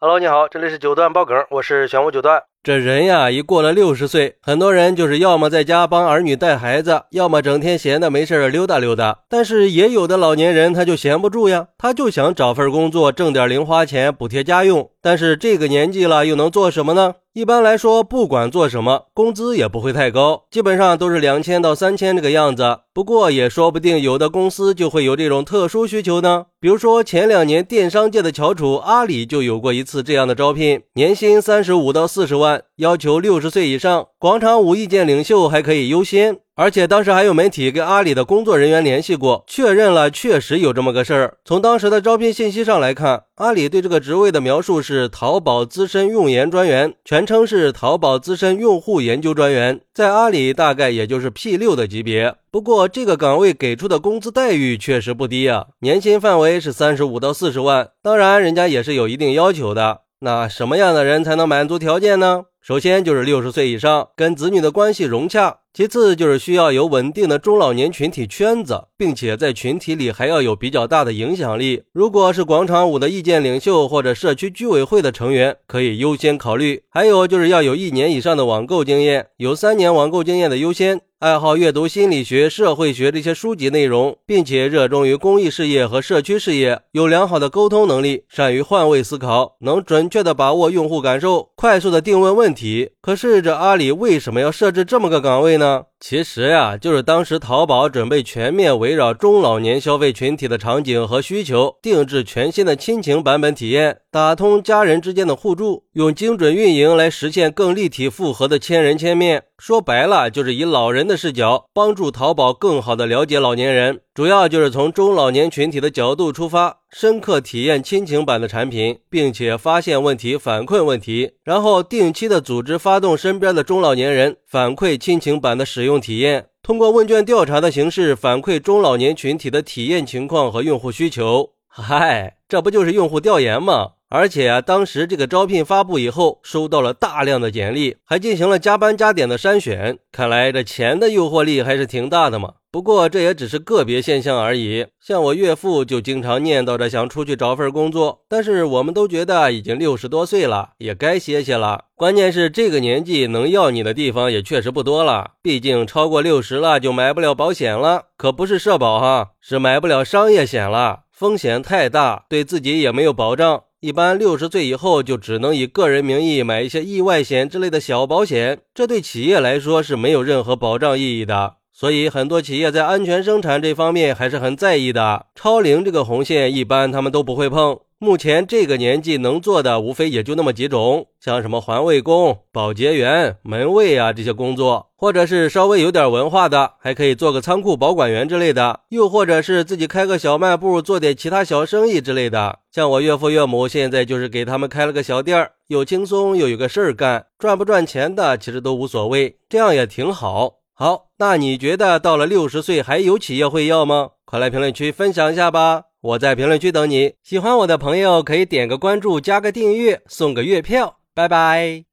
Hello，你好，这里是九段爆梗，我是玄武九段。这人呀，一过了六十岁，很多人就是要么在家帮儿女带孩子，要么整天闲的没事溜达溜达。但是也有的老年人他就闲不住呀，他就想找份工作挣点零花钱补贴家用。但是这个年纪了，又能做什么呢？一般来说，不管做什么，工资也不会太高，基本上都是两千到三千这个样子。不过也说不定有的公司就会有这种特殊需求呢。比如说前两年电商界的翘楚阿里就有过一次这样的招聘，年薪三十五到四十万。要求六十岁以上，广场舞意见领袖还可以优先。而且当时还有媒体跟阿里的工作人员联系过，确认了确实有这么个事儿。从当时的招聘信息上来看，阿里对这个职位的描述是淘宝资深用研专员，全称是淘宝资深用户研究专员，在阿里大概也就是 P 六的级别。不过这个岗位给出的工资待遇确实不低啊，年薪范围是三十五到四十万，当然人家也是有一定要求的。那什么样的人才能满足条件呢？首先就是六十岁以上，跟子女的关系融洽；其次就是需要有稳定的中老年群体圈子，并且在群体里还要有比较大的影响力。如果是广场舞的意见领袖或者社区居委会的成员，可以优先考虑。还有就是要有一年以上的网购经验，有三年网购经验的优先。爱好阅读心理学、社会学这些书籍内容，并且热衷于公益事业和社区事业，有良好的沟通能力，善于换位思考，能准确的把握用户感受，快速的定位问题。可是这阿里为什么要设置这么个岗位呢？其实呀，就是当时淘宝准备全面围绕中老年消费群体的场景和需求，定制全新的亲情版本体验，打通家人之间的互助，用精准运营来实现更立体复合的千人千面。说白了，就是以老人的视角，帮助淘宝更好的了解老年人。主要就是从中老年群体的角度出发，深刻体验亲情版的产品，并且发现问题、反馈问题，然后定期的组织发动身边的中老年人反馈亲情版的使用体验，通过问卷调查的形式反馈中老年群体的体验情况和用户需求。嗨，这不就是用户调研吗？而且啊，当时这个招聘发布以后，收到了大量的简历，还进行了加班加点的筛选。看来这钱的诱惑力还是挺大的嘛。不过这也只是个别现象而已。像我岳父就经常念叨着想出去找份工作，但是我们都觉得已经六十多岁了，也该歇歇了。关键是这个年纪能要你的地方也确实不多了，毕竟超过六十了就买不了保险了，可不是社保哈，是买不了商业险了，风险太大，对自己也没有保障。一般六十岁以后就只能以个人名义买一些意外险之类的小保险，这对企业来说是没有任何保障意义的。所以很多企业在安全生产这方面还是很在意的。超龄这个红线一般他们都不会碰。目前这个年纪能做的无非也就那么几种，像什么环卫工、保洁员、门卫啊这些工作，或者是稍微有点文化的，还可以做个仓库保管员之类的，又或者是自己开个小卖部，做点其他小生意之类的。像我岳父岳母现在就是给他们开了个小店儿，又轻松又有个事儿干，赚不赚钱的其实都无所谓，这样也挺好。好，那你觉得到了六十岁还有企业会要吗？快来评论区分享一下吧。我在评论区等你。喜欢我的朋友可以点个关注，加个订阅，送个月票。拜拜。